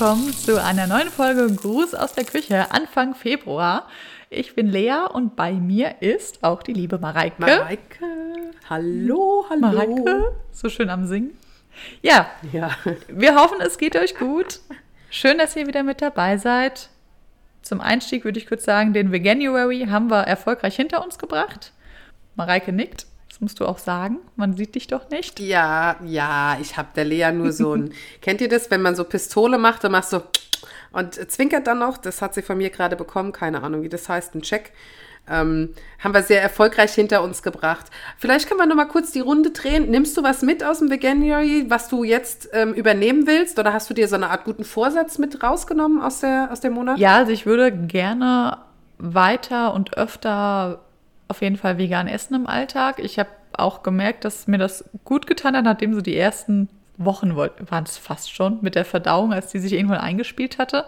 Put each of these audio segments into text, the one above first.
Willkommen zu einer neuen Folge Gruß aus der Küche Anfang Februar. Ich bin Lea und bei mir ist auch die liebe Mareike. Mareike, hallo, hallo. Mareike, so schön am Singen. Ja, Ja, wir hoffen, es geht euch gut. Schön, dass ihr wieder mit dabei seid. Zum Einstieg würde ich kurz sagen, den Veganuary haben wir erfolgreich hinter uns gebracht. Mareike nickt. Das musst du auch sagen. Man sieht dich doch nicht. ja, ja, ich habe der Lea nur so ein. Kennt ihr das, wenn man so Pistole macht, dann machst du und zwinkert dann noch? Das hat sie von mir gerade bekommen, keine Ahnung, wie das heißt, ein Check. Ähm, haben wir sehr erfolgreich hinter uns gebracht. Vielleicht können wir noch mal kurz die Runde drehen. Nimmst du was mit aus dem Veganuary, was du jetzt ähm, übernehmen willst? Oder hast du dir so eine Art guten Vorsatz mit rausgenommen aus, der, aus dem Monat? Ja, also ich würde gerne weiter und öfter auf jeden Fall vegan essen im Alltag. Ich habe auch gemerkt, dass mir das gut getan hat, nachdem so die ersten Wochen waren es fast schon mit der Verdauung, als die sich irgendwann eingespielt hatte.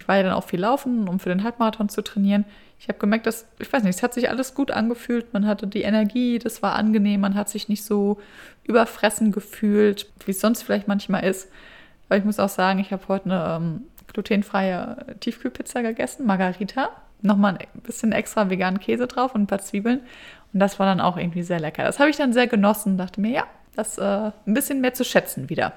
Ich war ja dann auch viel laufen, um für den Halbmarathon zu trainieren. Ich habe gemerkt, dass, ich weiß nicht, es hat sich alles gut angefühlt. Man hatte die Energie, das war angenehm, man hat sich nicht so überfressen gefühlt, wie es sonst vielleicht manchmal ist. Aber ich muss auch sagen, ich habe heute eine ähm, glutenfreie Tiefkühlpizza gegessen, Margarita. Nochmal ein bisschen extra veganen Käse drauf und ein paar Zwiebeln. Und das war dann auch irgendwie sehr lecker. Das habe ich dann sehr genossen, dachte mir, ja, das äh, ein bisschen mehr zu schätzen wieder.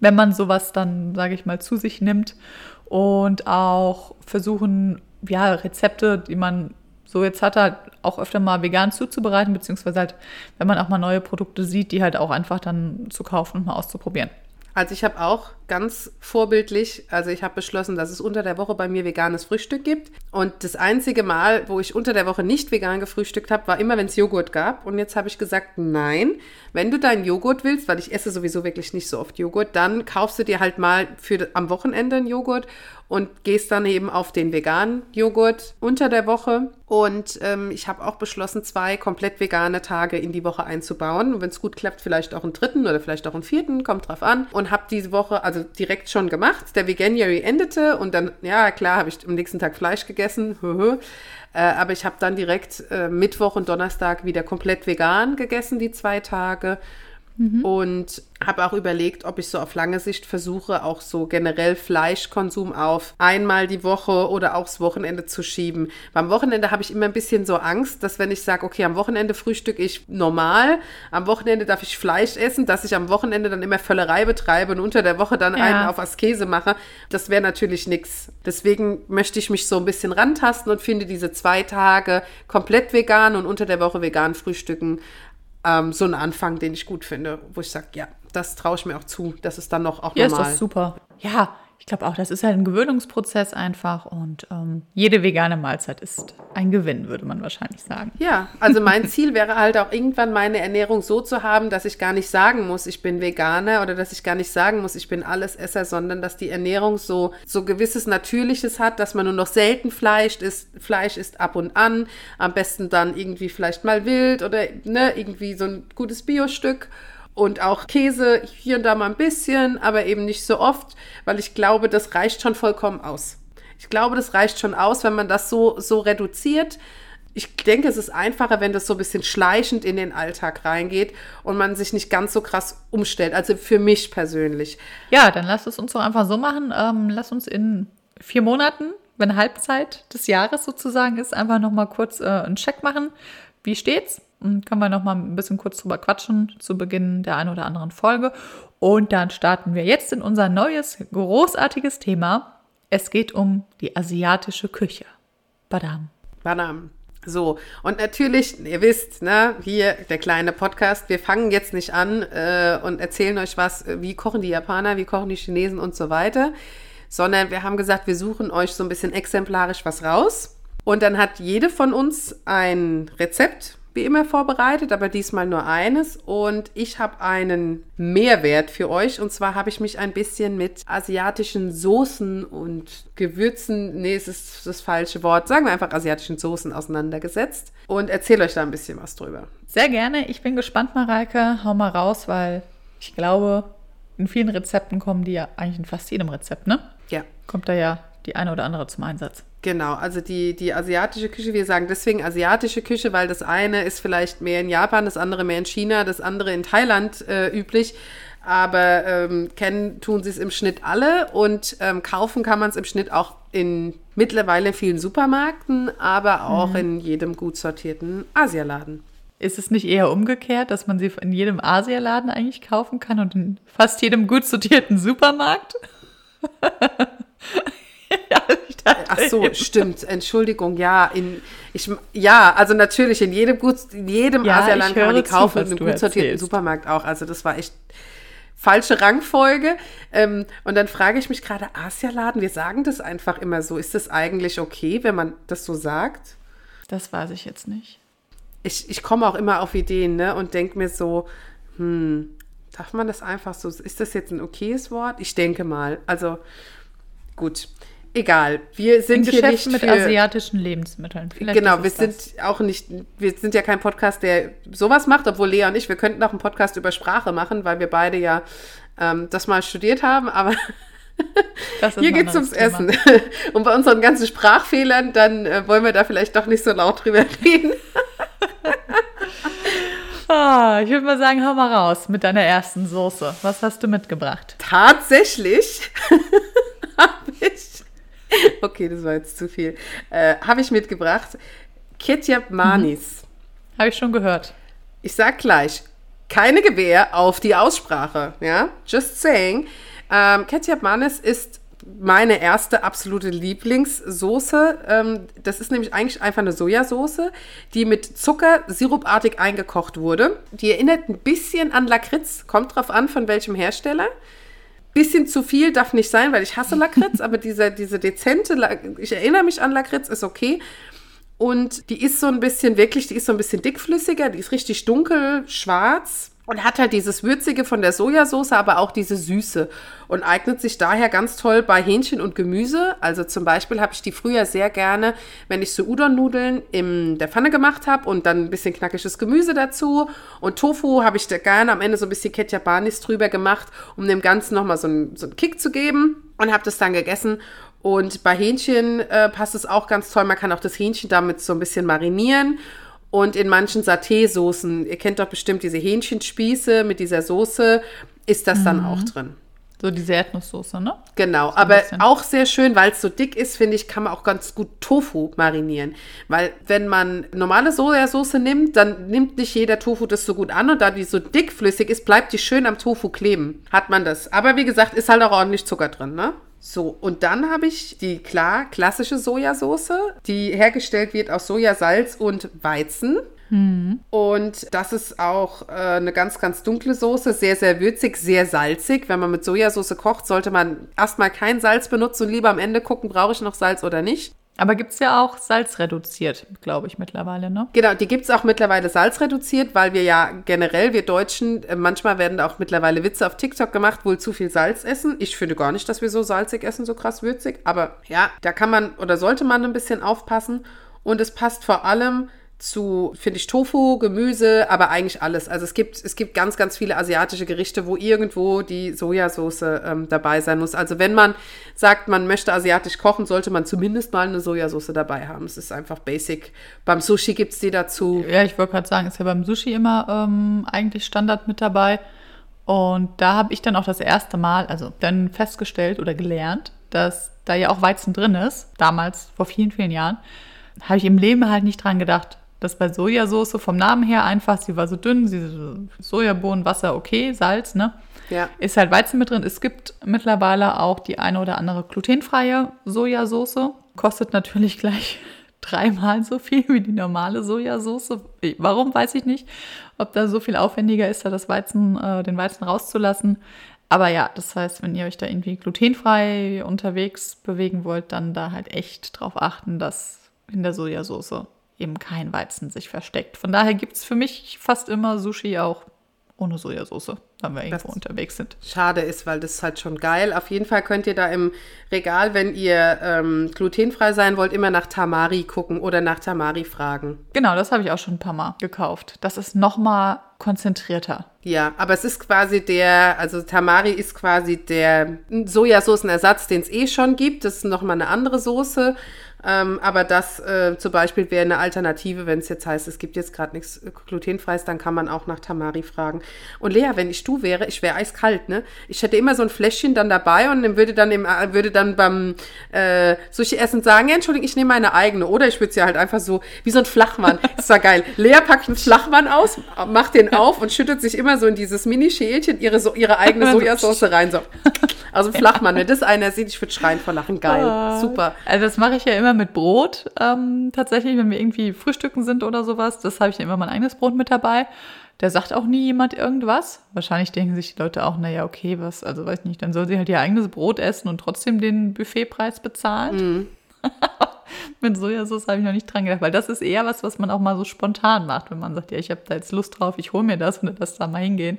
Wenn man sowas dann, sage ich mal, zu sich nimmt und auch versuchen, ja, Rezepte, die man so jetzt hat, halt auch öfter mal vegan zuzubereiten, beziehungsweise halt, wenn man auch mal neue Produkte sieht, die halt auch einfach dann zu kaufen und mal auszuprobieren. Also ich habe auch ganz vorbildlich, also ich habe beschlossen, dass es unter der Woche bei mir veganes Frühstück gibt. Und das einzige Mal, wo ich unter der Woche nicht vegan gefrühstückt habe, war immer, wenn es Joghurt gab. Und jetzt habe ich gesagt, nein, wenn du deinen Joghurt willst, weil ich esse sowieso wirklich nicht so oft Joghurt, dann kaufst du dir halt mal für am Wochenende einen Joghurt und gehst dann eben auf den veganen Joghurt unter der Woche. Und ähm, ich habe auch beschlossen, zwei komplett vegane Tage in die Woche einzubauen. Und wenn es gut klappt, vielleicht auch einen dritten oder vielleicht auch einen vierten, kommt drauf an. Und habe diese Woche also direkt schon gemacht. Der Veganuary endete und dann, ja klar, habe ich am nächsten Tag Fleisch gegessen. Äh, aber ich habe dann direkt äh, Mittwoch und Donnerstag wieder komplett vegan gegessen, die zwei Tage. Und habe auch überlegt, ob ich so auf lange Sicht versuche, auch so generell Fleischkonsum auf einmal die Woche oder aufs Wochenende zu schieben. Beim Wochenende habe ich immer ein bisschen so Angst, dass wenn ich sage, okay, am Wochenende frühstück ich normal, am Wochenende darf ich Fleisch essen, dass ich am Wochenende dann immer Völlerei betreibe und unter der Woche dann Ja. einen auf Askese mache. Das wäre natürlich nichts. Deswegen möchte ich mich so ein bisschen rantasten und finde diese zwei Tage komplett vegan und unter der Woche vegan frühstücken ähm, so einen Anfang, den ich gut finde, wo ich sage, ja, das traue ich mir auch zu. Das ist dann noch auch Ja, ist normal. doch super. Ja, ich glaube auch, das ist halt ein Gewöhnungsprozess einfach und ähm, jede vegane Mahlzeit ist ein Gewinn, würde man wahrscheinlich sagen. Ja, also mein Ziel wäre halt auch irgendwann meine Ernährung so zu haben, dass ich gar nicht sagen muss, ich bin Veganer oder dass ich gar nicht sagen muss, ich bin Allesesser, sondern dass die Ernährung so so gewisses Natürliches hat, dass man nur noch selten Fleisch isst, Fleisch isst ab und an, am besten dann irgendwie vielleicht mal wild oder ne, irgendwie so ein gutes Biostück. Und auch Käse hier und da mal ein bisschen, aber eben nicht so oft, weil ich glaube, das reicht schon vollkommen aus. Ich glaube, das reicht schon aus, wenn man das so, so reduziert. Ich denke, es ist einfacher, wenn das so ein bisschen schleichend in den Alltag reingeht und man sich nicht ganz so krass umstellt. Also für mich persönlich. Ja, dann lasst es uns doch einfach so machen. Ähm, lass uns in vier Monaten, wenn Halbzeit des Jahres sozusagen ist, einfach nochmal kurz äh, einen Check machen. Wie steht's? Und können wir nochmal ein bisschen kurz drüber quatschen zu Beginn der einen oder anderen Folge. Und dann starten wir jetzt in unser neues, großartiges Thema. Es geht um die asiatische Küche. Badam. Banam. So, und natürlich, ihr wisst, ne, hier der kleine Podcast, wir fangen jetzt nicht an äh, und erzählen euch was, äh, wie kochen die Japaner, wie kochen die Chinesen und so weiter, sondern wir haben gesagt, wir suchen euch so ein bisschen exemplarisch was raus. Und dann hat jede von uns ein Rezept, wie immer, vorbereitet, aber diesmal nur eines. Und ich habe einen Mehrwert für euch. Und zwar habe ich mich ein bisschen mit asiatischen Soßen und Gewürzen, nee, es ist das falsche Wort, sagen wir einfach asiatischen Soßen auseinandergesetzt und erzähle euch da ein bisschen was drüber. Sehr gerne. Ich bin gespannt, Mareike. Hau mal raus, weil ich glaube, in vielen Rezepten kommen die ja eigentlich in fast jedem Rezept, ne? Ja. Kommt da ja die eine oder andere zum Einsatz. Genau, also die, die asiatische Küche, wir sagen deswegen asiatische Küche, weil das eine ist vielleicht mehr in Japan, das andere mehr in China, das andere in Thailand äh, üblich. aber ähm, kennen tun sie es im Schnitt alle und ähm, kaufen kann man es im Schnitt auch in mittlerweile vielen Supermärkten, aber auch mhm. in jedem gut sortierten Asialaden. Ist es nicht eher umgekehrt, dass man sie in jedem Asialaden eigentlich kaufen kann und in fast jedem gut sortierten Supermarkt? Ach so, stimmt. Entschuldigung, ja, in ich ja, also natürlich in jedem gut in jedem ja, Asialaden kann man die kaufen in einem gut sortierten Supermarkt auch. Also das war echt falsche Rangfolge. Ähm, und dann frage ich mich gerade, Asialaden, wir sagen das einfach immer so. Ist das eigentlich okay, wenn man das so sagt? Das weiß ich jetzt nicht. Ich, ich komme auch immer auf Ideen ne, und denke mir so, hm, darf man das einfach so, ist das jetzt ein okayes Wort? Ich denke mal. Also gut egal. Wir sind hier nicht mit für, asiatischen Lebensmitteln. Vielleicht genau, wir sind auch nicht, wir sind ja kein Podcast, der sowas macht, obwohl Lea und ich, wir könnten auch einen Podcast über Sprache machen, weil wir beide ja ähm, das mal studiert haben, aber hier geht es ums Thema. Essen. Und bei unseren ganzen Sprachfehlern, dann äh, wollen wir da vielleicht doch nicht so laut drüber reden. oh, ich würde mal sagen, hau mal raus mit deiner ersten Soße. Was hast du mitgebracht? Tatsächlich habe ich okay, das war jetzt zu viel. Äh, Habe ich mitgebracht. Ketchup Manis. Mhm. Habe ich schon gehört. Ich sag gleich, keine Gewehr auf die Aussprache. Ja, just saying. Ähm, Ketchup Manis ist meine erste absolute Lieblingssoße. Ähm, das ist nämlich eigentlich einfach eine Sojasauce, die mit Zucker sirupartig eingekocht wurde. Die erinnert ein bisschen an Lakritz, kommt drauf an, von welchem Hersteller. Bisschen zu viel darf nicht sein, weil ich hasse Lakritz, aber diese, diese dezente, ich erinnere mich an Lakritz, ist okay. Und die ist so ein bisschen, wirklich, die ist so ein bisschen dickflüssiger, die ist richtig dunkel, schwarz und hat halt dieses Würzige von der Sojasauce, aber auch diese Süße und eignet sich daher ganz toll bei Hähnchen und Gemüse. Also zum Beispiel habe ich die früher sehr gerne, wenn ich so Udon-Nudeln in der Pfanne gemacht habe und dann ein bisschen knackiges Gemüse dazu. Und Tofu habe ich da gerne am Ende so ein bisschen Ketjabanis drüber gemacht, um dem Ganzen nochmal so einen, so einen Kick zu geben und habe das dann gegessen. Und bei Hähnchen äh, passt es auch ganz toll. Man kann auch das Hähnchen damit so ein bisschen marinieren. Und in manchen Saté-Soßen, ihr kennt doch bestimmt diese Hähnchenspieße mit dieser Soße, ist das mhm. dann auch drin. So diese Erdnusssoße, ne? Genau, so aber auch sehr schön, weil es so dick ist, finde ich, kann man auch ganz gut Tofu marinieren. Weil wenn man normale Sojasauce nimmt, dann nimmt nicht jeder Tofu das so gut an und da die so dickflüssig ist, bleibt die schön am Tofu kleben. Hat man das. Aber wie gesagt, ist halt auch ordentlich Zucker drin, ne? So, und dann habe ich die klar klassische Sojasauce, die hergestellt wird aus Sojasalz und Weizen. Mhm. Und das ist auch äh, eine ganz, ganz dunkle Soße, sehr, sehr würzig, sehr salzig. Wenn man mit Sojasauce kocht, sollte man erstmal kein Salz benutzen und lieber am Ende gucken, brauche ich noch Salz oder nicht. Aber gibt es ja auch salzreduziert, glaube ich, mittlerweile, ne? Genau, die gibt es auch mittlerweile salzreduziert, weil wir ja generell, wir Deutschen, äh, manchmal werden auch mittlerweile Witze auf TikTok gemacht, wohl zu viel Salz essen. Ich finde gar nicht, dass wir so salzig essen, so krass würzig. Aber ja, da kann man oder sollte man ein bisschen aufpassen. Und es passt vor allem zu, finde ich, Tofu, Gemüse, aber eigentlich alles. Also es gibt, es gibt ganz, ganz viele asiatische Gerichte, wo irgendwo die Sojasauce ähm, dabei sein muss. Also wenn man sagt, man möchte asiatisch kochen, sollte man zumindest mal eine Sojasauce dabei haben. Es ist einfach basic. Beim Sushi gibt es die dazu. Ja, ich wollte gerade sagen, ist ja beim Sushi immer ähm, eigentlich Standard mit dabei. Und da habe ich dann auch das erste Mal, also dann festgestellt oder gelernt, dass da ja auch Weizen drin ist, damals vor vielen, vielen Jahren, habe ich im Leben halt nicht dran gedacht das bei Sojasauce vom Namen her einfach, sie war so dünn, sie Sojabohnen, Wasser, okay, Salz, ne? Ja. Ist halt Weizen mit drin. Es gibt mittlerweile auch die eine oder andere glutenfreie Sojasauce. Kostet natürlich gleich dreimal so viel wie die normale Sojasauce. Warum weiß ich nicht, ob da so viel aufwendiger ist, da das Weizen, äh, den Weizen rauszulassen. Aber ja, das heißt, wenn ihr euch da irgendwie glutenfrei unterwegs bewegen wollt, dann da halt echt drauf achten, dass in der Sojasauce eben kein Weizen sich versteckt. Von daher gibt es für mich fast immer Sushi auch ohne Sojasauce, wenn wir irgendwo das unterwegs sind. Schade ist, weil das ist halt schon geil. Auf jeden Fall könnt ihr da im Regal, wenn ihr ähm, glutenfrei sein wollt, immer nach Tamari gucken oder nach Tamari fragen. Genau, das habe ich auch schon ein paar Mal gekauft. Das ist noch mal konzentrierter. Ja, aber es ist quasi der, also Tamari ist quasi der Sojasoßenersatz, den es eh schon gibt. Das ist noch mal eine andere Soße Ähm, aber das äh, zum Beispiel wäre eine Alternative, wenn es jetzt heißt, es gibt jetzt gerade nichts äh, glutenfreies, dann kann man auch nach Tamari fragen. Und Lea, wenn ich du wäre, ich wäre eiskalt, ne? Ich hätte immer so ein Fläschchen dann dabei und würde dann, im, äh, würde dann beim äh, Sushi-Essen sagen, ja, Entschuldigung, ich nehme meine eigene. Oder ich würde sie halt einfach so, wie so ein Flachmann. Das war geil. Lea packt einen Flachmann aus, macht den auf und schüttet sich immer so in dieses Mini-Schälchen ihre, so, ihre eigene Sojasauce rein. So. Also Flachmann, wenn das einer sieht, ich würde schreien vor Lachen. Geil. Ah. Super. Also das mache ich ja immer mit Brot. Ähm, tatsächlich, wenn wir irgendwie frühstücken sind oder sowas, das habe ich ja immer mein eigenes Brot mit dabei. Da sagt auch nie jemand irgendwas. Wahrscheinlich denken sich die Leute auch, naja, okay, was, also weiß nicht, dann soll sie halt ihr eigenes Brot essen und trotzdem den Buffetpreis bezahlen. Mit Sojasauce habe ich noch nicht dran gedacht, weil das ist eher was, was man auch mal so spontan macht, wenn man sagt, ja, ich habe da jetzt Lust drauf, ich hole mir das und lass da mal hingehen.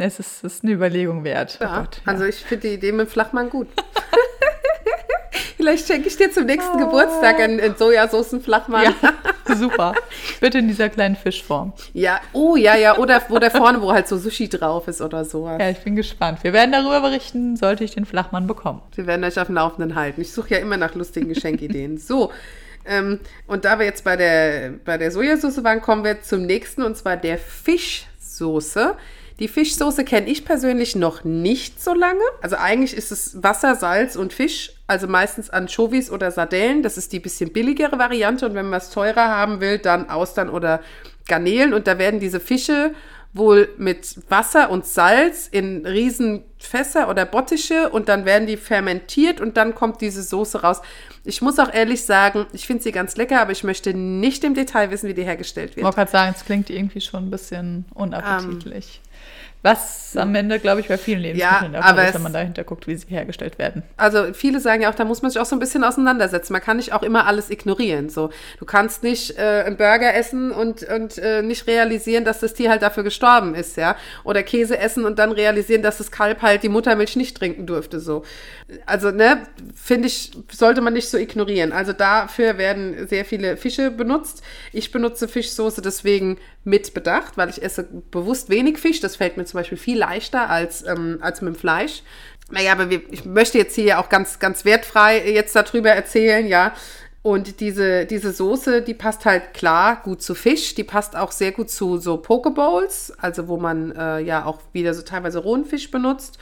Es ist, ist eine Überlegung wert. Ja, oh Gott, ja. also ich finde die Idee mit Flachmann gut. Vielleicht schenke ich dir zum nächsten Oh. Geburtstag einen, Sojasaucen-Flachmann. ja, super. Bitte in dieser kleinen Fischform. Ja, oh ja, ja, oder wo da vorne, wo halt so Sushi drauf ist oder sowas. Ja, ich bin gespannt. Wir werden darüber berichten, sollte ich den Flachmann bekommen. Wir werden euch auf dem Laufenden halten. Ich suche ja immer nach lustigen Geschenkideen. So, ähm, und da wir jetzt bei der, bei der Sojasauce waren, kommen wir zum nächsten, und zwar der Fischsoße. Die Fischsoße kenne ich persönlich noch nicht so lange. Also eigentlich ist es Wasser, Salz und Fisch, also meistens Anchovies oder Sardellen. Das ist die bisschen billigere Variante. Und wenn man es teurer haben will, dann Austern oder Garnelen. Und da werden diese Fische wohl mit Wasser und Salz in riesen Fässer oder Bottiche und dann werden die fermentiert und dann kommt diese Soße raus. Ich muss auch ehrlich sagen, ich finde sie ganz lecker, aber ich möchte nicht im Detail wissen, wie die hergestellt Ich wird. wollte gerade sagen, es klingt irgendwie schon ein bisschen unappetitlich. Was am Ende, glaube ich, bei vielen Lebensmitteln der aber Fall ist, wenn man dahinter guckt, wie sie hergestellt werden. Also viele sagen ja auch, da muss man sich auch so ein bisschen auseinandersetzen. Man kann nicht auch immer alles ignorieren. So, du kannst nicht äh, einen Burger essen und, und äh, nicht realisieren, dass das Tier halt dafür gestorben ist, ja. Oder Käse essen und dann realisieren, dass das Kalb halt die Muttermilch nicht trinken durfte. So. Also, ne, finde ich, sollte man nicht so ignorieren. Also dafür werden sehr viele Fische benutzt. Ich benutze Fischsoße deswegen mit Bedacht, weil ich esse bewusst wenig Fisch. Das fällt mir zum Beispiel viel leichter als, ähm, als mit dem Fleisch. Naja, aber wir, ich möchte jetzt hier auch ganz, ganz wertfrei jetzt darüber erzählen, ja. Und diese, diese Soße, die passt halt klar gut zu Fisch. Die passt auch sehr gut zu so Pokebowls, also wo man äh, ja auch wieder so teilweise rohen Fisch benutzt.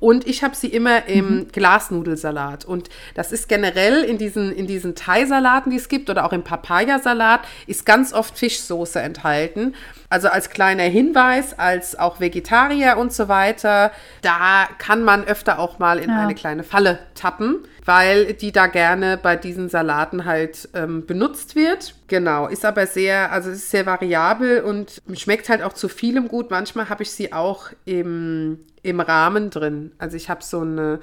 Und ich habe sie immer im Glasnudelsalat. Und das ist generell in diesen, in diesen Thai-Salaten, die es gibt, oder auch im Papayasalat, ist ganz oft Fischsoße enthalten. Also als kleiner Hinweis, als auch Vegetarier und so weiter, da kann man öfter auch mal in Ja. eine kleine Falle tappen, weil die da gerne bei diesen Salaten halt ähm, benutzt wird. Genau, ist aber sehr, also ist sehr variabel und schmeckt halt auch zu vielem gut. Manchmal habe ich sie auch im, im Rahmen drin. Also ich habe so eine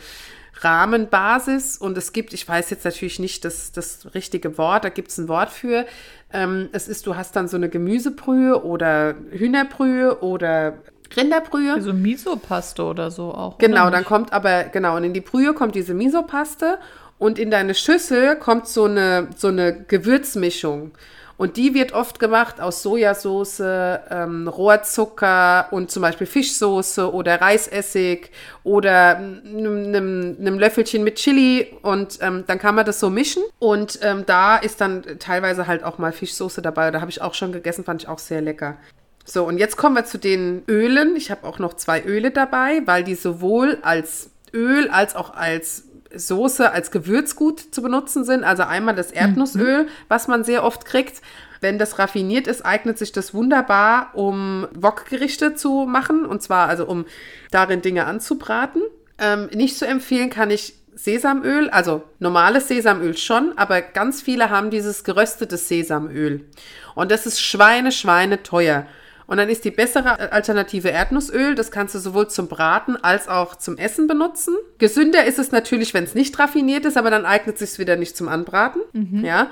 Rahmenbasis und es gibt, ich weiß jetzt natürlich nicht das, das richtige Wort, da gibt es ein Wort für. Ähm, es ist, du hast dann so eine Gemüsebrühe oder Hühnerbrühe oder Rinderbrühe. Also Miso-Paste oder so auch. Genau, dann kommt aber, genau, und in die Brühe kommt diese Misopaste und in deine Schüssel kommt so eine, so eine Gewürzmischung. Und die wird oft gemacht aus Sojasauce, ähm, Rohrzucker und zum Beispiel Fischsoße oder Reisessig oder einem, einem Löffelchen mit Chili. Und ähm, dann kann man das so mischen. Und ähm, da ist dann teilweise halt auch mal Fischsoße dabei. Da habe ich auch schon gegessen, fand ich auch sehr lecker. So, und jetzt kommen wir zu den Ölen. Ich habe auch noch zwei Öle dabei, weil die sowohl als Öl als auch als Soße, als Gewürzgut zu benutzen sind. Also einmal das Erdnussöl, was man sehr oft kriegt. Wenn das raffiniert ist, eignet sich das wunderbar, um Wokgerichte zu machen. Und zwar also, um darin Dinge anzubraten. Ähm, nicht zu empfehlen kann ich Sesamöl, also normales Sesamöl schon, aber ganz viele haben dieses geröstete Sesamöl. Und das ist Schweine, Schweine teuer. Und dann ist die bessere Alternative Erdnussöl. Das kannst du sowohl zum Braten als auch zum Essen benutzen. Gesünder ist es natürlich, wenn es nicht raffiniert ist, aber dann eignet es sich wieder nicht zum Anbraten. Ja.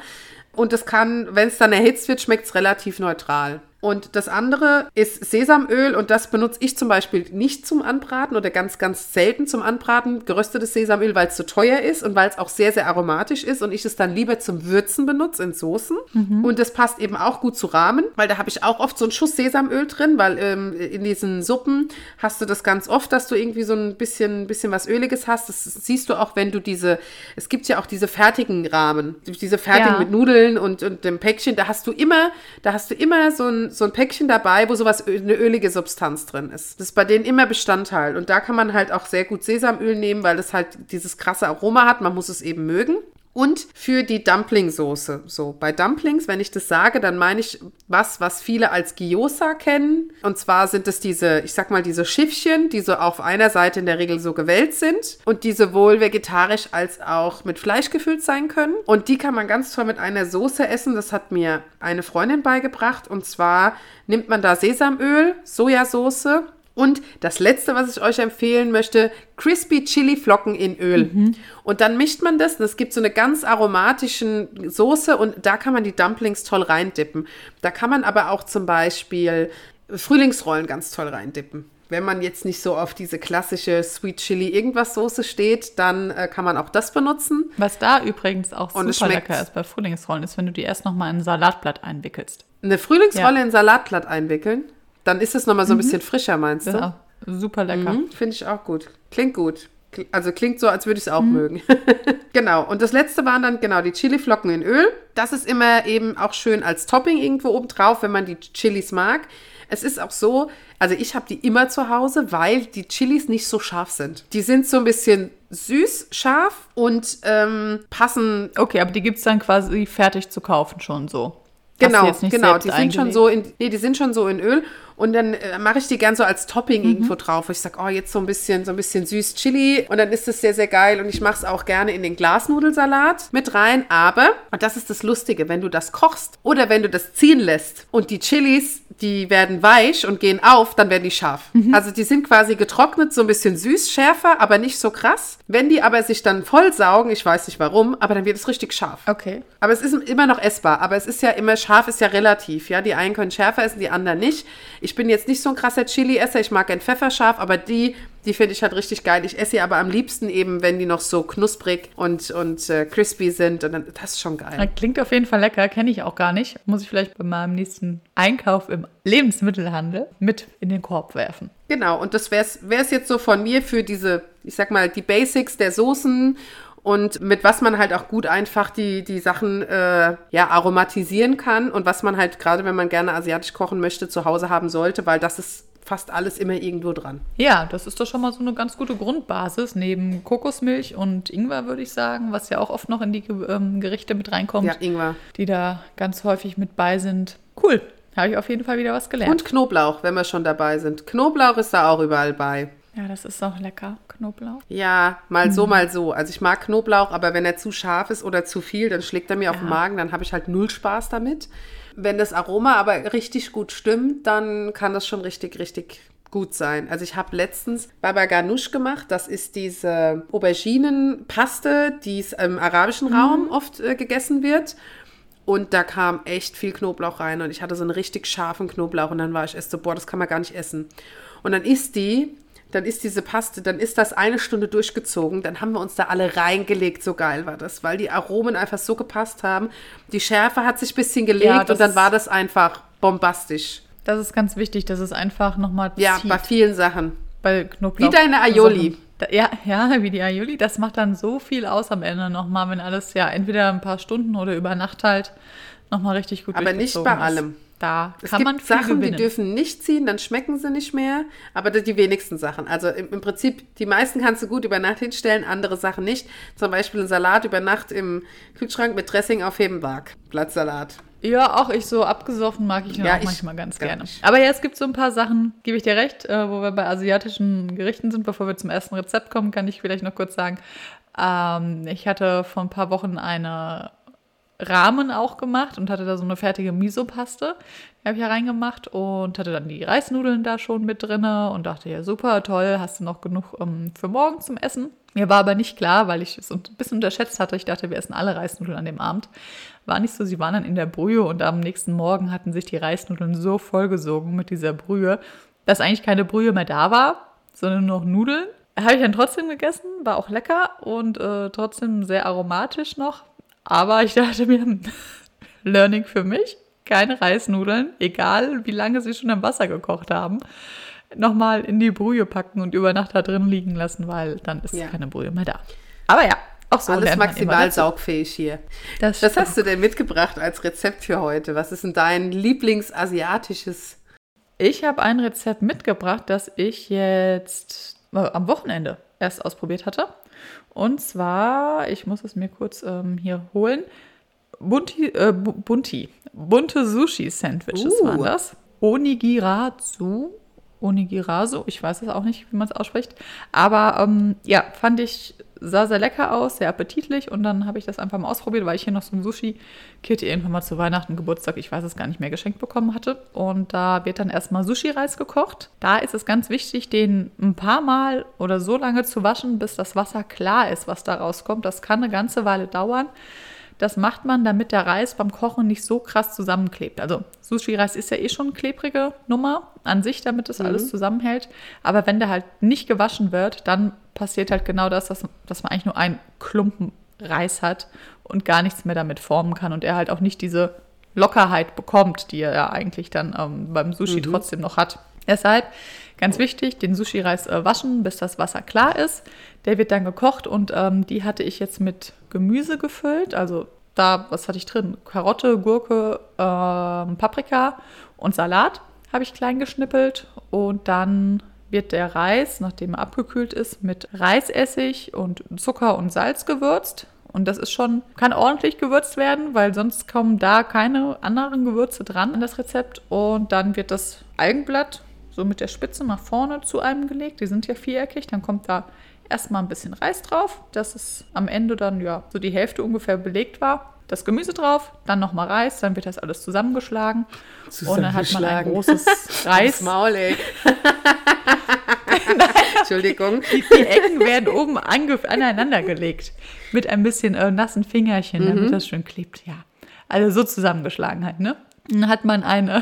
Und es kann, wenn es dann erhitzt wird, schmeckt es relativ neutral. Und das andere ist Sesamöl und das benutze ich zum Beispiel nicht zum Anbraten oder ganz, ganz selten zum Anbraten. Geröstetes Sesamöl, weil es zu teuer ist und weil es auch sehr, sehr aromatisch ist und ich es dann lieber zum Würzen benutze in Soßen. Mhm. Und das passt eben auch gut zu Rahmen, weil da habe ich auch oft so einen Schuss Sesamöl drin, weil ähm, in diesen Suppen hast du das ganz oft, dass du irgendwie so ein bisschen, bisschen was Öliges hast. Das siehst du auch, wenn du diese, es gibt ja auch diese fertigen Rahmen, diese fertigen ja. mit Nudeln und, und dem Päckchen, da hast du immer, da hast du immer so ein so ein Päckchen dabei, wo sowas, eine ölige Substanz drin ist. Das ist bei denen immer Bestandteil. Und da kann man halt auch sehr gut Sesamöl nehmen, weil es halt dieses krasse Aroma hat. Man muss es eben mögen und für die Dumpling-Soße. So, bei Dumplings, wenn ich das sage, dann meine ich was, was viele als Gyoza kennen. Und zwar sind es diese, ich sag mal, diese Schiffchen, die so auf einer Seite in der Regel so gewellt sind und die sowohl vegetarisch als auch mit Fleisch gefüllt sein können. Und die kann man ganz toll mit einer Soße essen. Das hat mir eine Freundin beigebracht. Und zwar nimmt man da Sesamöl, Sojasauce, und das letzte, was ich euch empfehlen möchte, Crispy Chili Flocken in Öl. Mhm. Und dann mischt man das und es gibt so eine ganz aromatischen Soße und da kann man die Dumplings toll reindippen. Da kann man aber auch zum Beispiel Frühlingsrollen ganz toll reindippen. Wenn man jetzt nicht so auf diese klassische Sweet Chili irgendwas Soße steht, dann äh, kann man auch das benutzen. Was da übrigens auch super lecker ist bei Frühlingsrollen, ist, wenn du die erst nochmal in ein Salatblatt einwickelst. Eine Frühlingsrolle ja. in ein Salatblatt einwickeln? Dann ist es nochmal so ein mhm. bisschen frischer, meinst du? Ja, super lecker. Mhm, Finde ich auch gut. Klingt gut. Also klingt so, als würde ich es auch mhm. mögen. genau. Und das letzte waren dann genau die Chiliflocken in Öl. Das ist immer eben auch schön als Topping irgendwo oben drauf, wenn man die Chilis mag. Es ist auch so, also ich habe die immer zu Hause, weil die Chilis nicht so scharf sind. Die sind so ein bisschen süß, scharf und ähm, passen. Okay, aber die gibt es dann quasi fertig zu kaufen schon so. Genau, genau. Die sind schon so in, nee, die sind schon so in Öl und dann äh, mache ich die gern so als Topping mhm. irgendwo drauf. Wo ich sage, oh, jetzt so ein bisschen, so ein bisschen süß Chili. Und dann ist es sehr, sehr geil. Und ich mache es auch gerne in den Glasnudelsalat mit rein. Aber, und das ist das Lustige, wenn du das kochst oder wenn du das ziehen lässt und die Chilis, die werden weich und gehen auf, dann werden die scharf. Mhm. Also die sind quasi getrocknet, so ein bisschen süß, schärfer, aber nicht so krass. Wenn die aber sich dann vollsaugen, ich weiß nicht warum, aber dann wird es richtig scharf. Okay. Aber es ist immer noch essbar. Aber es ist ja immer, scharf ist ja relativ. Ja, die einen können schärfer essen, die anderen nicht. Ich bin jetzt nicht so ein krasser Chili-Esser, ich mag ein Pfefferscharf, aber die, die finde ich halt richtig geil. Ich esse sie aber am liebsten eben, wenn die noch so knusprig und, und äh, crispy sind. Und dann, das ist schon geil. Klingt auf jeden Fall lecker, kenne ich auch gar nicht. Muss ich vielleicht bei meinem nächsten Einkauf im Lebensmittelhandel mit in den Korb werfen. Genau, und das wäre es jetzt so von mir für diese, ich sag mal, die Basics der Soßen und mit was man halt auch gut einfach die, die Sachen äh, ja, aromatisieren kann und was man halt gerade, wenn man gerne asiatisch kochen möchte, zu Hause haben sollte, weil das ist fast alles immer irgendwo dran. Ja, das ist doch schon mal so eine ganz gute Grundbasis neben Kokosmilch und Ingwer, würde ich sagen, was ja auch oft noch in die ähm, Gerichte mit reinkommt. Ja, Ingwer. Die da ganz häufig mit bei sind. Cool. Habe ich auf jeden Fall wieder was gelernt. Und Knoblauch, wenn wir schon dabei sind. Knoblauch ist da auch überall bei. Ja, das ist auch lecker, Knoblauch. Ja, mal so, mhm. mal so. Also ich mag Knoblauch, aber wenn er zu scharf ist oder zu viel, dann schlägt er mir ja. auf den Magen, dann habe ich halt null Spaß damit. Wenn das Aroma aber richtig gut stimmt, dann kann das schon richtig, richtig gut sein. Also ich habe letztens Baba Ganoush gemacht. Das ist diese Auberginenpaste, die es im arabischen mhm. Raum oft äh, gegessen wird. Und da kam echt viel Knoblauch rein und ich hatte so einen richtig scharfen Knoblauch und dann war ich erst so, boah, das kann man gar nicht essen. Und dann ist die dann ist diese Paste, dann ist das eine Stunde durchgezogen, dann haben wir uns da alle reingelegt, so geil war das, weil die Aromen einfach so gepasst haben. Die Schärfe hat sich ein bisschen gelegt ja, und dann war das einfach bombastisch. Das ist ganz wichtig, dass es einfach nochmal Ja, bei vielen Sachen. Bei Knoblauch. Wie deine Aioli. Ja, ja, wie die Aioli. Das macht dann so viel aus am Ende nochmal, wenn alles ja entweder ein paar Stunden oder über Nacht halt nochmal richtig gut Aber nicht bei ist. allem. Da es kann gibt man viel Sachen, gewinnen. die dürfen nicht ziehen, dann schmecken sie nicht mehr. Aber die wenigsten Sachen. Also im, im, Prinzip, die meisten kannst du gut über Nacht hinstellen, andere Sachen nicht. Zum Beispiel ein Salat über Nacht im Kühlschrank mit Dressing aufheben, Wag. Blattsalat. Ja, auch ich so abgesoffen mag ich ja, auch ich manchmal ganz gerne. Nicht. Aber ja, es gibt so ein paar Sachen, gebe ich dir recht, äh, wo wir bei asiatischen Gerichten sind. Bevor wir zum ersten Rezept kommen, kann ich vielleicht noch kurz sagen, ähm, ich hatte vor ein paar Wochen eine Rahmen auch gemacht und hatte da so eine fertige Miso-Paste. Die habe ich ja reingemacht und hatte dann die Reisnudeln da schon mit drin und dachte, ja super, toll, hast du noch genug ähm, für morgen zum Essen? Mir war aber nicht klar, weil ich es ein bisschen unterschätzt hatte. Ich dachte, wir essen alle Reisnudeln an dem Abend. War nicht so, sie waren dann in der Brühe und am nächsten Morgen hatten sich die Reisnudeln so vollgesogen mit dieser Brühe, dass eigentlich keine Brühe mehr da war, sondern nur noch Nudeln. Habe ich dann trotzdem gegessen, war auch lecker und äh, trotzdem sehr aromatisch noch. Aber ich dachte mir, Learning für mich, keine Reisnudeln, egal wie lange sie schon im Wasser gekocht haben, nochmal in die Brühe packen und über Nacht da drin liegen lassen, weil dann ist ja. keine Brühe mehr da. Aber ja, auch so. Alles maximal saugfähig hier. Das Was hast du denn mitgebracht als Rezept für heute? Was ist denn dein Lieblingsasiatisches? Ich habe ein Rezept mitgebracht, das ich jetzt äh, am Wochenende erst ausprobiert hatte. Und zwar, ich muss es mir kurz ähm, hier holen. Bunti, äh, Bunti, bunte Sushi-Sandwiches uh. waren das. Onigirazu, Onigirasu, ich weiß es auch nicht, wie man es ausspricht. Aber ähm, ja, fand ich, sah sehr lecker aus, sehr appetitlich. Und dann habe ich das einfach mal ausprobiert, weil ich hier noch so ein Sushi-Kit irgendwann mal zu Weihnachten, Geburtstag, ich weiß es gar nicht mehr, geschenkt bekommen hatte. Und da wird dann erstmal Sushi-Reis gekocht. Da ist es ganz wichtig, den ein paar Mal oder so lange zu waschen, bis das Wasser klar ist, was da rauskommt. Das kann eine ganze Weile dauern. Das macht man, damit der Reis beim Kochen nicht so krass zusammenklebt. Also Sushi-Reis ist ja eh schon eine klebrige Nummer an sich, damit das mhm. alles zusammenhält. Aber wenn der halt nicht gewaschen wird, dann passiert halt genau das, dass, dass man eigentlich nur einen Klumpen Reis hat und gar nichts mehr damit formen kann und er halt auch nicht diese Lockerheit bekommt, die er ja eigentlich dann ähm, beim Sushi mhm. trotzdem noch hat. Deshalb ganz wichtig, den Sushi-Reis äh, waschen, bis das Wasser klar ist. Der wird dann gekocht und ähm, die hatte ich jetzt mit Gemüse gefüllt. Also da, was hatte ich drin? Karotte, Gurke, äh, Paprika und Salat habe ich klein geschnippelt. Und dann wird der Reis, nachdem er abgekühlt ist, mit Reisessig und Zucker und Salz gewürzt. Und das ist schon, kann ordentlich gewürzt werden, weil sonst kommen da keine anderen Gewürze dran an das Rezept. Und dann wird das Algenblatt so mit der Spitze nach vorne zu einem gelegt. Die sind ja viereckig. Dann kommt da erstmal ein bisschen Reis drauf, dass es am Ende dann ja so die Hälfte ungefähr belegt war. Das Gemüse drauf, dann nochmal Reis, dann wird das alles zusammengeschlagen. Und dann hat man ein großes Reis. Maul, ey. Entschuldigung. Die, die, Ecken werden oben aneinander gelegt. Mit ein bisschen äh, nassen Fingerchen, damit mhm. das schön klebt, ja. Also so zusammengeschlagen halt, ne? Dann hat man ein äh,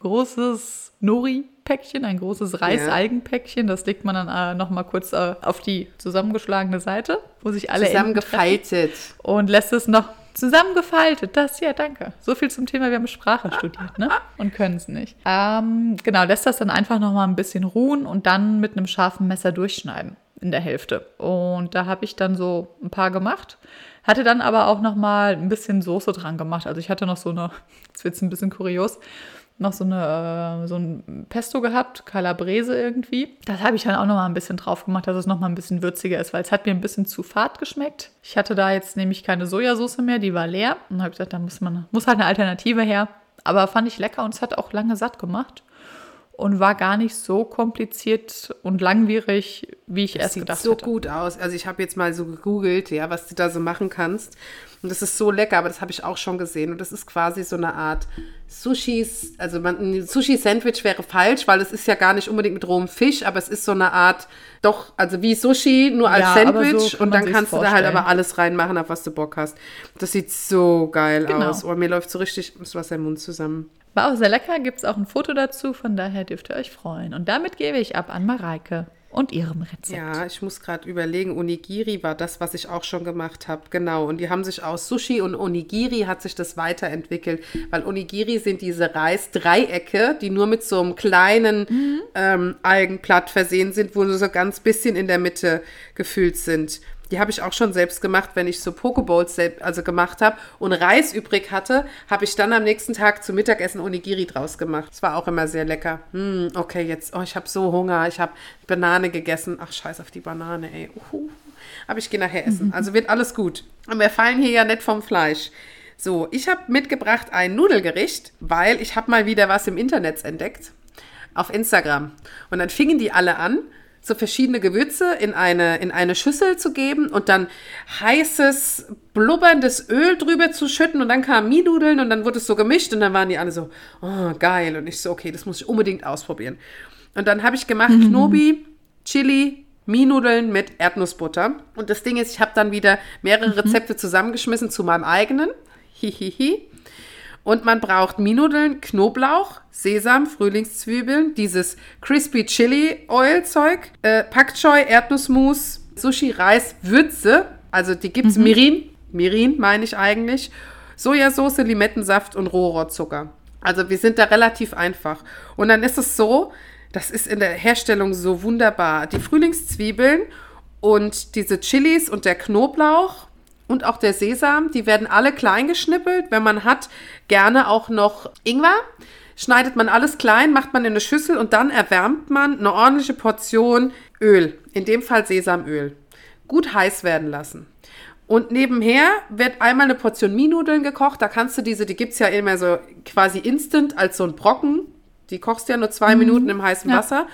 großes Nori Päckchen, ein großes Reisalgenpäckchen. Das legt man dann äh, nochmal kurz äh, auf die zusammengeschlagene Seite, wo sich alle Zusammengefaltet. Und lässt es noch zusammengefaltet. Das, ja, danke. So viel zum Thema, wir haben Sprache studiert, ne? Und können es nicht. Ähm, genau, lässt das dann einfach nochmal ein bisschen ruhen und dann mit einem scharfen Messer durchschneiden in der Hälfte. Und da habe ich dann so ein paar gemacht. Hatte dann aber auch nochmal ein bisschen Soße dran gemacht. Also ich hatte noch so eine, jetzt wird es ein bisschen kurios, noch so, eine, äh, so ein Pesto gehabt, Calabrese irgendwie. Das habe ich dann auch noch mal ein bisschen drauf gemacht, dass es noch mal ein bisschen würziger ist, weil es hat mir ein bisschen zu fad geschmeckt. Ich hatte da jetzt nämlich keine Sojasauce mehr, die war leer. Und habe gesagt, da muss man muss halt eine Alternative her. Aber fand ich lecker und es hat auch lange satt gemacht und war gar nicht so kompliziert und langwierig, wie ich das erst gedacht so hatte. Sieht so gut aus. Also ich habe jetzt mal so gegoogelt, ja, was du da so machen kannst. Und das ist so lecker, aber das habe ich auch schon gesehen. Und das ist quasi so eine Art Sushis, also man, ein Sushi-Sandwich wäre falsch, weil es ist ja gar nicht unbedingt mit rohem Fisch, aber es ist so eine Art, doch, also wie Sushi, nur als ja, Sandwich. So und dann kannst du da halt aber alles reinmachen, auf was du Bock hast. Das sieht so geil genau. aus. Oh, mir läuft so richtig das Wasser im Mund zusammen. War auch sehr lecker, gibt es auch ein Foto dazu, von daher dürft ihr euch freuen. Und damit gebe ich ab an Mareike und ihrem Rezept. Ja, ich muss gerade überlegen, Onigiri war das, was ich auch schon gemacht habe. Genau. Und die haben sich aus Sushi und Onigiri hat sich das weiterentwickelt, weil Onigiri sind diese Reisdreiecke, die nur mit so einem kleinen mhm. ähm, Algenblatt versehen sind, wo so ganz bisschen in der Mitte gefüllt sind. Die habe ich auch schon selbst gemacht, wenn ich so Pokeballs selbst, also gemacht habe und Reis übrig hatte, habe ich dann am nächsten Tag zum Mittagessen Onigiri draus gemacht. Das war auch immer sehr lecker. Hm, okay, jetzt, oh, ich habe so Hunger. Ich habe Banane gegessen. Ach, scheiß auf die Banane, ey. Uhu. Aber ich gehe nachher essen. Also wird alles gut. Und wir fallen hier ja nicht vom Fleisch. So, ich habe mitgebracht ein Nudelgericht, weil ich habe mal wieder was im Internet entdeckt. Auf Instagram. Und dann fingen die alle an so verschiedene Gewürze in eine, in eine Schüssel zu geben und dann heißes, blubberndes Öl drüber zu schütten und dann kamen Mienudeln und dann wurde es so gemischt und dann waren die alle so, oh, geil. Und ich so, okay, das muss ich unbedingt ausprobieren. Und dann habe ich gemacht mhm. Knobi, Chili, Mienudeln mit Erdnussbutter. Und das Ding ist, ich habe dann wieder mehrere Rezepte zusammengeschmissen zu meinem eigenen. Hihihi. Und man braucht Mienudeln, Knoblauch, Sesam, Frühlingszwiebeln, dieses Crispy Chili Oil Zeug, äh, Pak Choi, Erdnussmus, Sushi, Reis, Würze. Also die gibt's Mirin, Mirin meine ich eigentlich. Sojasauce, Limettensaft und Rohrzucker. Also wir sind da relativ einfach. Und dann ist es so, das ist in der Herstellung so wunderbar. Die Frühlingszwiebeln und diese Chilis und der Knoblauch und auch der Sesam, die werden alle klein geschnippelt. Wenn man hat, gerne auch noch Ingwer. Schneidet man alles klein, macht man in eine Schüssel und dann erwärmt man eine ordentliche Portion Öl. In dem Fall Sesamöl. Gut heiß werden lassen. Und nebenher wird einmal eine Portion Mienudeln gekocht. Da kannst du diese, die gibt es ja immer so quasi instant als so ein Brocken. Die kochst ja nur zwei Minuten im heißen Ja. Wasser.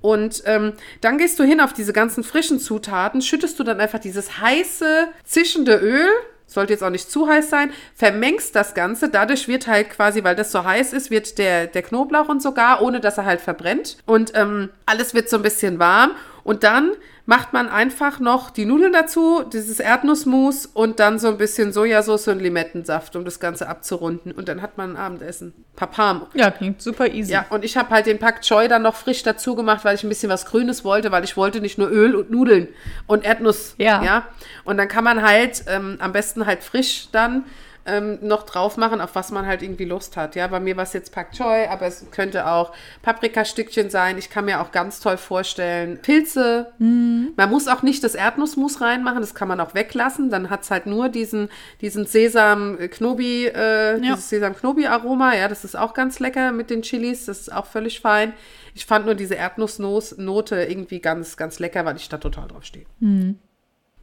Und ähm, dann gehst du hin auf diese ganzen frischen Zutaten, schüttest du dann einfach dieses heiße, zischende Öl, sollte jetzt auch nicht zu heiß sein, vermengst das Ganze. Dadurch wird halt quasi, weil das so heiß ist, wird der, der Knoblauch und sogar, ohne dass er halt verbrennt. Und ähm, alles wird so ein bisschen warm. Und dann macht man einfach noch die Nudeln dazu, dieses Erdnussmus und dann so ein bisschen Sojasauce und Limettensaft, um das Ganze abzurunden. Und dann hat man ein Abendessen. Papam. Ja, klingt super easy. Ja, und ich habe halt den Pak Choi dann noch frisch dazu gemacht, weil ich ein bisschen was Grünes wollte, weil ich wollte nicht nur Öl und Nudeln und Erdnuss. Ja. ja? Und dann kann man halt ähm, am besten halt frisch dann ähm, noch drauf machen, auf was man halt irgendwie Lust hat. Ja, bei mir war es jetzt Pak Choi, aber es könnte auch Paprikastückchen sein. Ich kann mir auch ganz toll vorstellen, Pilze. Mhm. Man muss auch nicht das Erdnussmus reinmachen, das kann man auch weglassen. Dann hat es halt nur diesen, diesen Sesam-Knobi, äh, dieses Sesam-Knobi-Aroma. Ja, das ist auch ganz lecker mit den Chilis. Das ist auch völlig fein. Ich fand nur diese Erdnussnote irgendwie ganz, ganz lecker, weil ich da total drauf stehe.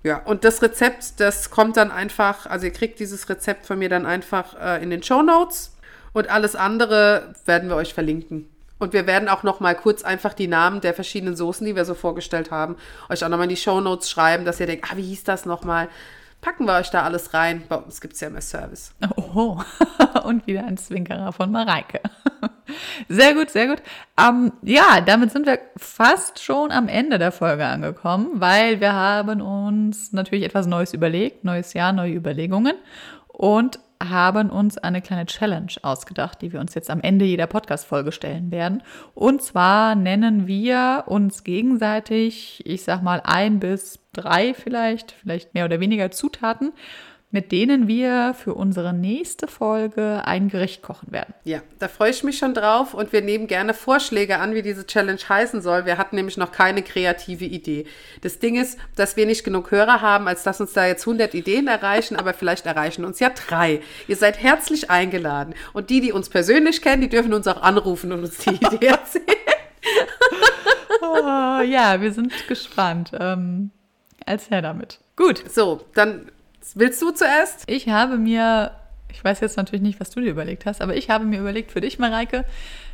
Ja, und das Rezept, das kommt dann einfach, also ihr kriegt dieses Rezept von mir dann einfach äh, in den Show Notes und alles andere werden wir euch verlinken. Und wir werden auch noch mal kurz einfach die Namen der verschiedenen Soßen, die wir so vorgestellt haben, euch auch noch mal in die Show Notes schreiben, dass ihr denkt, ah, wie hieß das noch mal? Packen wir euch da alles rein. Uns gibt es ja mehr Service. Oh, und wieder ein Zwinkerer von Mareike. Sehr gut, sehr gut. Ähm, ja, damit sind wir fast schon am Ende der Folge angekommen, weil wir haben uns natürlich etwas Neues überlegt, neues Jahr, neue Überlegungen und haben uns eine kleine Challenge ausgedacht, die wir uns jetzt am Ende jeder Podcast-Folge stellen werden. Und zwar nennen wir uns gegenseitig, ich sag mal, ein bis drei vielleicht, vielleicht mehr oder weniger Zutaten, mit denen wir für unsere nächste Folge ein Gericht kochen werden. Ja, da freue ich mich schon drauf und wir nehmen gerne Vorschläge an, wie diese Challenge heißen soll. Wir hatten nämlich noch keine kreative Idee. Das Ding ist, dass wir nicht genug Hörer haben, als dass uns da jetzt 100 Ideen erreichen, aber vielleicht erreichen uns ja drei. Ihr seid herzlich eingeladen. Und die, die uns persönlich kennen, die dürfen uns auch anrufen und uns die Idee erzählen. Oh, ja, wir sind gespannt. Ähm, als her damit. Gut, So, dann willst du zuerst? ich habe mir, ich weiß jetzt natürlich nicht, was du dir überlegt hast, aber ich habe mir überlegt für dich, Mareike,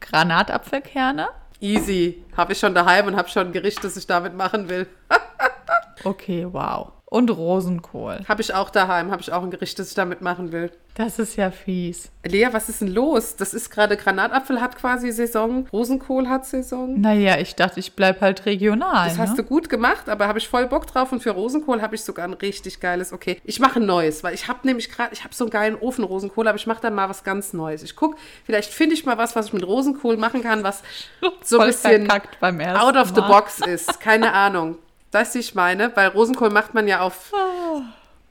Granatapfelkerne. Easy. Habe ich schon daheim und habe schon ein Gericht, das ich damit machen will. Okay, wow. Und Rosenkohl. Habe ich auch daheim, habe ich auch ein Gericht, das ich damit machen will. Das ist ja fies. Lea, was ist denn los? Das ist gerade Granatapfel hat quasi Saison, Rosenkohl hat Saison. Naja, ich dachte, ich bleib halt regional. Das hast ne? du gut gemacht, aber habe ich voll Bock drauf und für Rosenkohl habe ich sogar ein richtig geiles. Okay, ich mache ein neues, weil ich habe nämlich gerade, ich habe so einen geilen Ofen Rosenkohl, aber ich mache dann mal was ganz Neues. Ich gucke, vielleicht finde ich mal was, was ich mit Rosenkohl machen kann, was so ein bisschen out of the box ist. Keine Ahnung. Das ich meine, weil Rosenkohl macht man ja auf.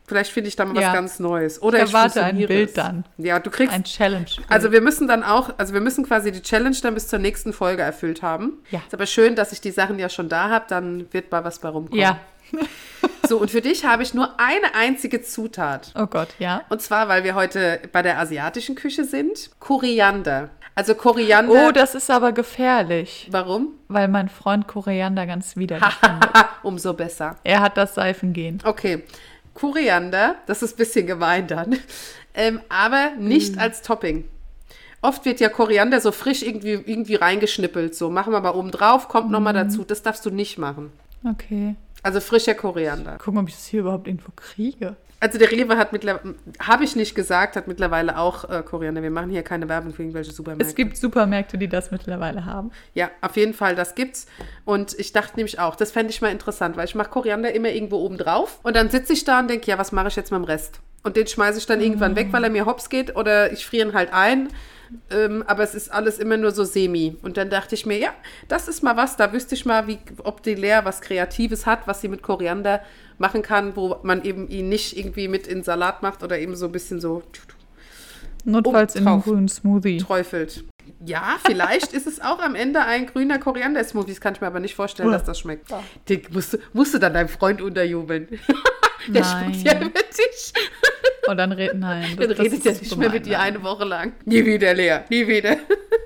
Vielleicht finde ich da mal was Ja. ganz Neues. Oder Ich erwarte ein Bild dann. Ja, du kriegst Ein Challenge. also wir müssen dann auch, also wir müssen quasi die Challenge dann bis zur nächsten Folge erfüllt haben. Ja. Ist aber schön, dass ich die Sachen ja schon da habe, dann wird mal was bei rumkommen. ja. So, und für dich habe ich nur eine einzige Zutat. Oh Gott, ja. Und zwar, weil wir heute bei der asiatischen Küche sind, Koriander. Also Koriander. Oh, das ist aber gefährlich, Warum? weil mein Freund Koriander ganz widerlich findet. Umso besser. Er hat das Seifengehen. Okay. Koriander, das ist ein bisschen gemein dann, ähm, aber nicht Mm. als Topping. Oft wird ja Koriander so frisch irgendwie, irgendwie reingeschnippelt. So, machen wir mal oben drauf, kommt Mm. nochmal dazu. Das darfst du nicht machen. Okay. Also frischer Koriander. Gucken, ob ich das hier überhaupt irgendwo kriege. Also der Rewe hat mittlerweile, habe ich nicht gesagt, hat mittlerweile auch äh, Koriander. Wir machen hier keine Werbung für irgendwelche Supermärkte. Es gibt Supermärkte, die das mittlerweile haben. Ja, auf jeden Fall, das gibt's. Und ich dachte nämlich auch, das fände ich mal interessant, weil ich mache Koriander immer irgendwo oben drauf. Und dann sitze ich da und denke, ja, was mache ich jetzt mit dem Rest? Und den schmeiße ich dann irgendwann weg, weil er mir hops geht oder ich friere ihn halt ein. Ähm, aber es ist alles immer nur so semi. Und dann dachte ich mir, ja, das ist mal was, da wüsste ich mal, wie, ob die Lea was Kreatives hat, was sie mit Koriander machen kann, wo man eben ihn nicht irgendwie mit in Salat macht oder eben so ein bisschen so Notfalls in drauf. einem grünen Smoothie. träufelt. Ja, vielleicht ist es auch am Ende ein grüner Koriander-Smoothie. Das kann ich mir aber nicht vorstellen, Uah. dass das schmeckt. Den musst, du- musst du dann deinem Freund unterjubeln. Der Nein. spuckt ja über dich. Und dann redet nein. Dann das redet ist er nicht mehr mit dir eine Woche lang. Nie wieder, Lea. Nie wieder.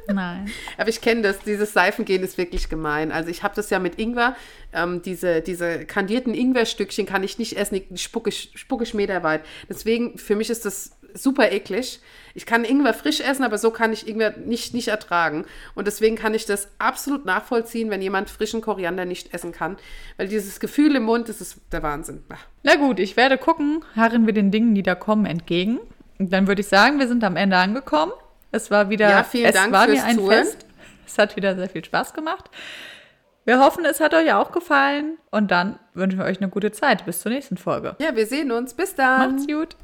Nein. Aber ich kenne das, dieses Seifengehen ist wirklich gemein. Also ich habe das ja mit Ingwer, ähm, diese, diese kandierten Ingwerstückchen kann ich nicht essen, die spucke ich, spucke ich meterweit. Deswegen, für mich ist das super eklig. Ich kann Ingwer frisch essen, aber so kann ich Ingwer nicht, nicht ertragen. Und deswegen kann ich das absolut nachvollziehen, wenn jemand frischen Koriander nicht essen kann. Weil dieses Gefühl im Mund, das ist der Wahnsinn. Bah. Na gut, ich werde gucken, harren wir den Dingen, die da kommen, entgegen. Und dann würde ich sagen, wir sind am Ende angekommen. Es war wieder, Ja, vielen es Dank war mir ein Zuhören. Fest. Es hat wieder sehr viel Spaß gemacht. Wir hoffen, es hat euch auch gefallen. Und dann wünschen wir euch eine gute Zeit. Bis zur nächsten Folge. Ja, wir sehen uns. Bis dann. Macht's gut.